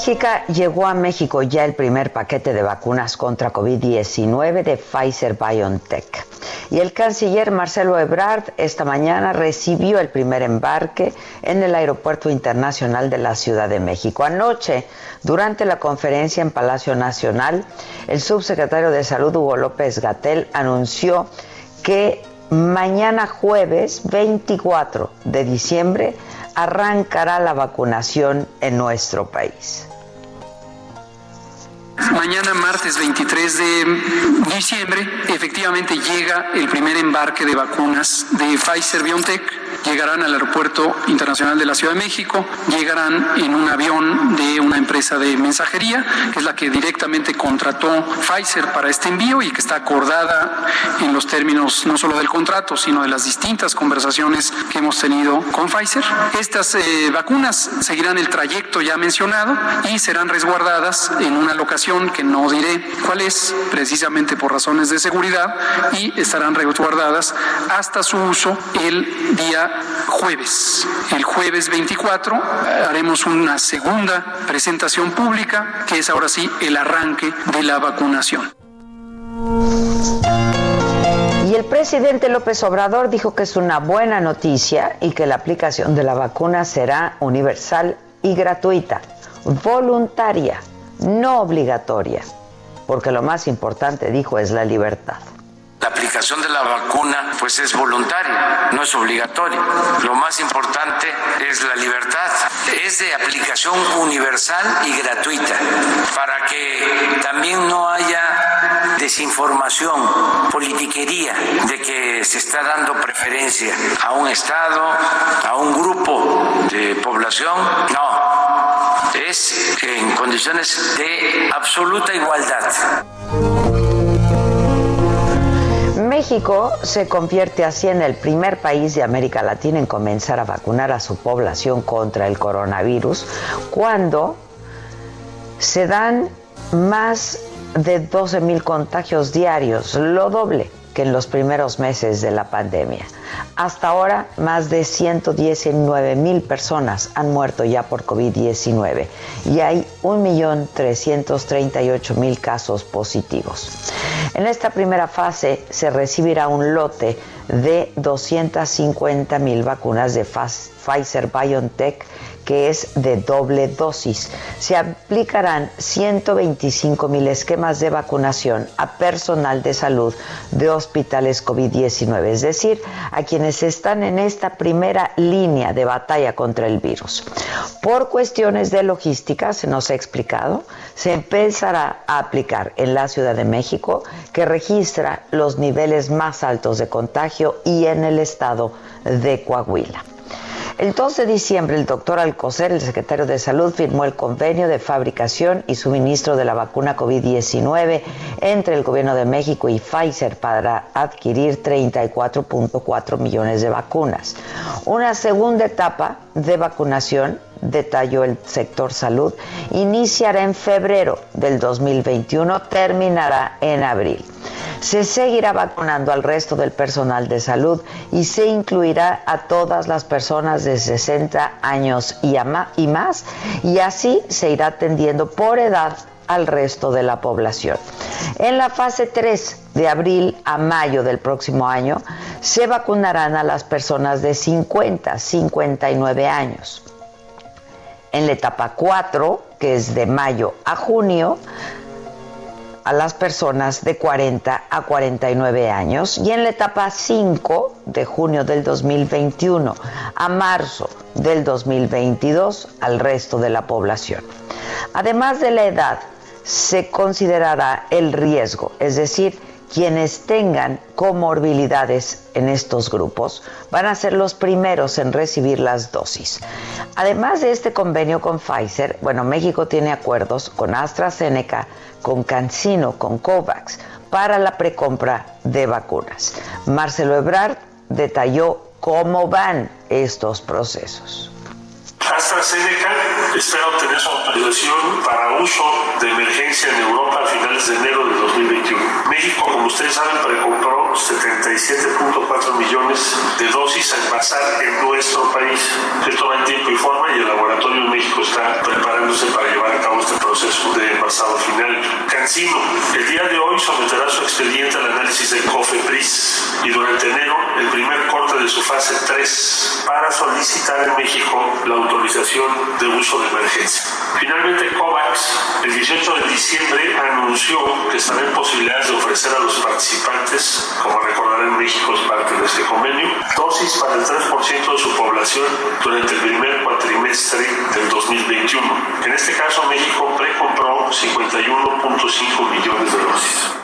Bélgica llegó a México ya el primer paquete de vacunas contra COVID-19 de Pfizer BioNTech. Y el canciller Marcelo Ebrard esta mañana recibió el primer embarque en el Aeropuerto Internacional de la Ciudad de México. Anoche, durante la conferencia en Palacio Nacional, el subsecretario de Salud Hugo López Gatel anunció que mañana jueves 24 de diciembre arrancará la vacunación en nuestro país. Mañana, martes 23 de diciembre, efectivamente llega el primer embarque de vacunas de Pfizer BioNTech llegarán al Aeropuerto Internacional de la Ciudad de México, llegarán en un avión de una empresa de mensajería, que es la que directamente contrató Pfizer para este envío y que está acordada en los términos no solo del contrato, sino de las distintas conversaciones que hemos tenido con Pfizer. Estas eh, vacunas seguirán el trayecto ya mencionado y serán resguardadas en una locación que no diré cuál es, precisamente por razones de seguridad, y estarán resguardadas hasta su uso el día jueves. El jueves 24 eh, haremos una segunda presentación pública, que es ahora sí el arranque de la vacunación. Y el presidente López Obrador dijo que es una buena noticia y que la aplicación de la vacuna será universal y gratuita, voluntaria, no obligatoria, porque lo más importante, dijo, es la libertad. Aplicación de la vacuna pues es voluntaria, no es obligatoria. Lo más importante es la libertad. Es de aplicación universal y gratuita para que también no haya desinformación, politiquería de que se está dando preferencia a un Estado, a un grupo de población. No, es en condiciones de absoluta igualdad. México se convierte así en el primer país de América Latina en comenzar a vacunar a su población contra el coronavirus cuando se dan más de 12 mil contagios diarios, lo doble que en los primeros meses de la pandemia. Hasta ahora, más de 119 mil personas han muerto ya por COVID-19 y hay 1.338.000 casos positivos. En esta primera fase se recibirá un lote de 250 mil vacunas de Pfizer BioNTech que es de doble dosis. Se aplicarán 125 mil esquemas de vacunación a personal de salud de hospitales COVID-19, es decir, a quienes están en esta primera línea de batalla contra el virus. Por cuestiones de logística, se nos ha explicado, se empezará a aplicar en la Ciudad de México, que registra los niveles más altos de contagio, y en el estado de Coahuila. El 2 de diciembre, el doctor Alcocer, el secretario de Salud, firmó el convenio de fabricación y suministro de la vacuna COVID-19 entre el Gobierno de México y Pfizer para adquirir 34.4 millones de vacunas. Una segunda etapa de vacunación detalló el sector salud, iniciará en febrero del 2021, terminará en abril. Se seguirá vacunando al resto del personal de salud y se incluirá a todas las personas de 60 años y, más y así se irá atendiendo por edad al resto de la población. En la fase 3 de abril a mayo del próximo año, se vacunarán a las personas de 50 59 años. En la etapa 4, que es de mayo a junio, a las personas de 40 a 49 años y en la etapa 5 de junio del 2021 a marzo del 2022 al resto de la población. Además de la edad, se considerará el riesgo, es decir, quienes tengan comorbilidades en estos grupos van a ser los primeros en recibir las dosis. Además de este convenio con Pfizer, bueno, México tiene acuerdos con AstraZeneca, con CanSino, con COVAX para la precompra de vacunas. Marcelo Ebrard detalló cómo van estos procesos. AstraZeneca espera obtener su autorización para uso de emergencia en Europa a finales de enero de 2021. México, como ustedes saben, precompró 77.4 millones de dosis a envasar en nuestro país. Esto va en tiempo y forma y el laboratorio de México está preparándose para llevar a cabo este proceso de envasado final. Cancino, el día de hoy someterá su expediente al análisis de COFEPRIS y durante enero el primer corte de su fase 3 para solicitar en México la autorización de uso de emergencia. Finalmente, COVAX, el 18 de diciembre, anunció que estará en posibilidades de ofrecer a los participantes, como recordarán México es parte de este convenio, dosis para el 3% de su población durante el primer cuatrimestre del 2021. En este caso, México precompró 51.5 millones de dosis.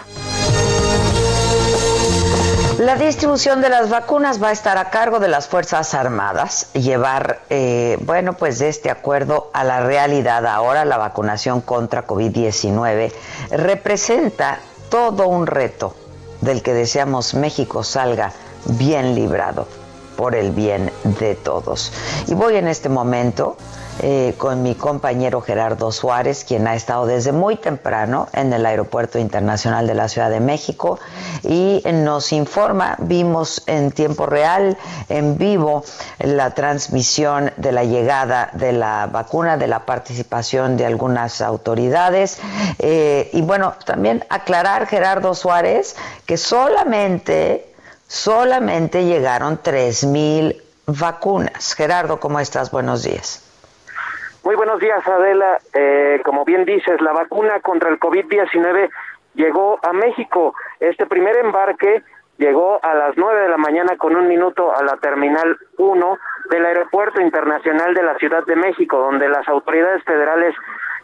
La distribución de las vacunas va a estar a cargo de las Fuerzas Armadas, llevar, eh, bueno, pues de este acuerdo a la realidad ahora, la vacunación contra COVID-19 representa todo un reto del que deseamos México salga bien librado por el bien de todos. Y voy en este momento eh, con mi compañero Gerardo Suárez, quien ha estado desde muy temprano en el Aeropuerto Internacional de la Ciudad de México y nos informa, vimos en tiempo real, en vivo, la transmisión de la llegada de la vacuna, de la participación de algunas autoridades. Eh, y bueno, también aclarar, Gerardo Suárez, que solamente, solamente llegaron 3.000 vacunas. Gerardo, ¿cómo estás? Buenos días. Muy buenos días, Adela. Eh, como bien dices, la vacuna contra el COVID-19 llegó a México. Este primer embarque llegó a las nueve de la mañana con un minuto a la Terminal 1 del Aeropuerto Internacional de la Ciudad de México, donde las autoridades federales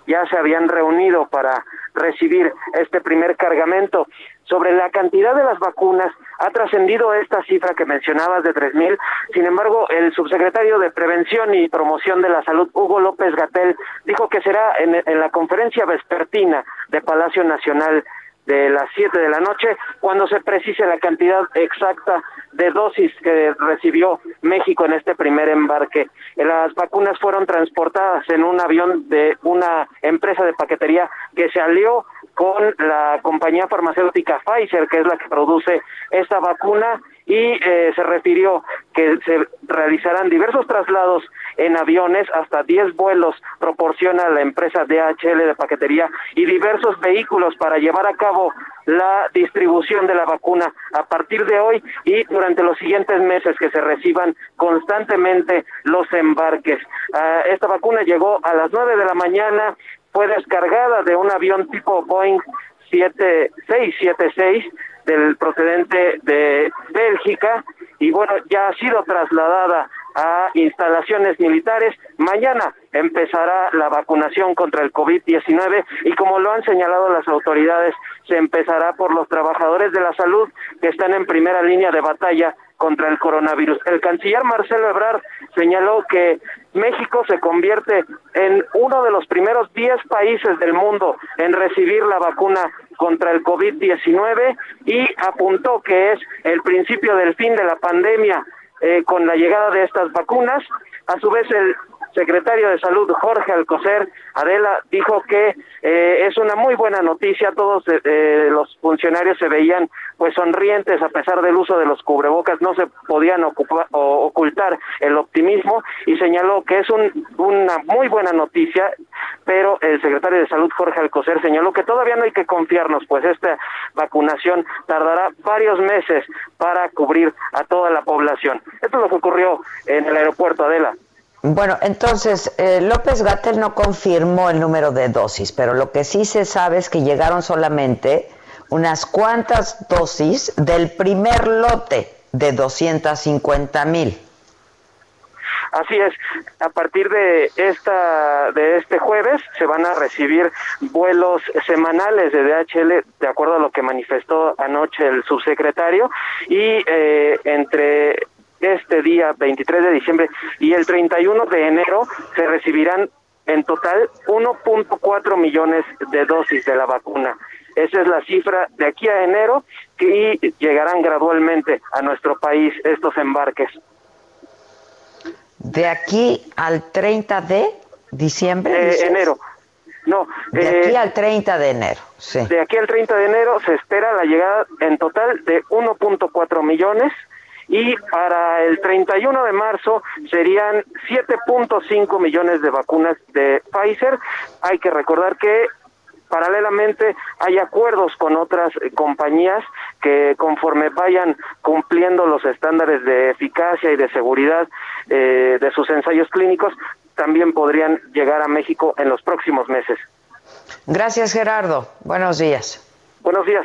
ya se habían reunido para recibir este primer cargamento. Sobre la cantidad de las vacunas, ha trascendido esta cifra que mencionabas de 3.000. Sin embargo, el subsecretario de Prevención y Promoción de la Salud, Hugo López Gatel, dijo que será en, la conferencia vespertina de Palacio Nacional de las 7 de la noche, cuando se precise la cantidad exacta de dosis que recibió México en este primer embarque. Las vacunas fueron transportadas en un avión de una empresa de paquetería que se alió con la compañía farmacéutica Pfizer, que es la que produce esta vacuna, y eh, se refirió que se realizarán diversos traslados en aviones, hasta 10 vuelos proporciona la empresa DHL de paquetería y diversos vehículos para llevar a cabo la distribución de la vacuna a partir de hoy y durante los siguientes meses que se reciban constantemente los embarques. Ah, esta vacuna llegó a las 9 de la mañana, fue descargada de un avión tipo Boeing 7676 del procedente de Bélgica y bueno, ya ha sido trasladada a instalaciones militares. Mañana empezará la vacunación contra el COVID-19 y como lo han señalado las autoridades, se empezará por los trabajadores de la salud que están en primera línea de batalla contra el coronavirus. El canciller Marcelo Ebrard señaló que México se convierte en uno de los primeros 10 países del mundo en recibir la vacuna contra el COVID-19 y apuntó que es el principio del fin de la pandemia eh, con la llegada de estas vacunas. A su vez, el secretario de Salud, Jorge Alcocer, Adela, dijo que eh, es una muy buena noticia. Todos eh, eh, los funcionarios se veían pues sonrientes a pesar del uso de los cubrebocas, no se podían ocultar el optimismo y señaló que es una muy buena noticia, pero el secretario de Salud, Jorge Alcocer, señaló que todavía no hay que confiarnos, pues esta vacunación tardará varios meses para cubrir a toda la población. Esto es lo que ocurrió en el aeropuerto Adela. Bueno, entonces eh, López Gatel no confirmó el número de dosis, pero lo que sí se sabe es que llegaron solamente unas cuantas dosis del primer lote de 250 mil. Así es, a partir de esta de este jueves se van a recibir vuelos semanales de DHL de acuerdo a lo que manifestó anoche el subsecretario y eh, entre este día 23 de diciembre y el 31 de enero se recibirán en total 1.4 millones de dosis de la vacuna. Esa es la cifra de aquí a enero y llegarán gradualmente a nuestro país estos embarques. ¿De aquí al 30 de diciembre? De enero. No. De aquí eh, al 30 de enero, sí. De aquí al 30 de enero se espera la llegada en total de 1.4 millones y para el 31 de marzo serían 7.5 millones de vacunas de Pfizer. Hay que recordar que paralelamente hay acuerdos con otras compañías que conforme vayan cumpliendo los estándares de eficacia y de seguridad eh, de sus ensayos clínicos, también podrían llegar a México en los próximos meses. Gracias Gerardo. Buenos días. Buenos días.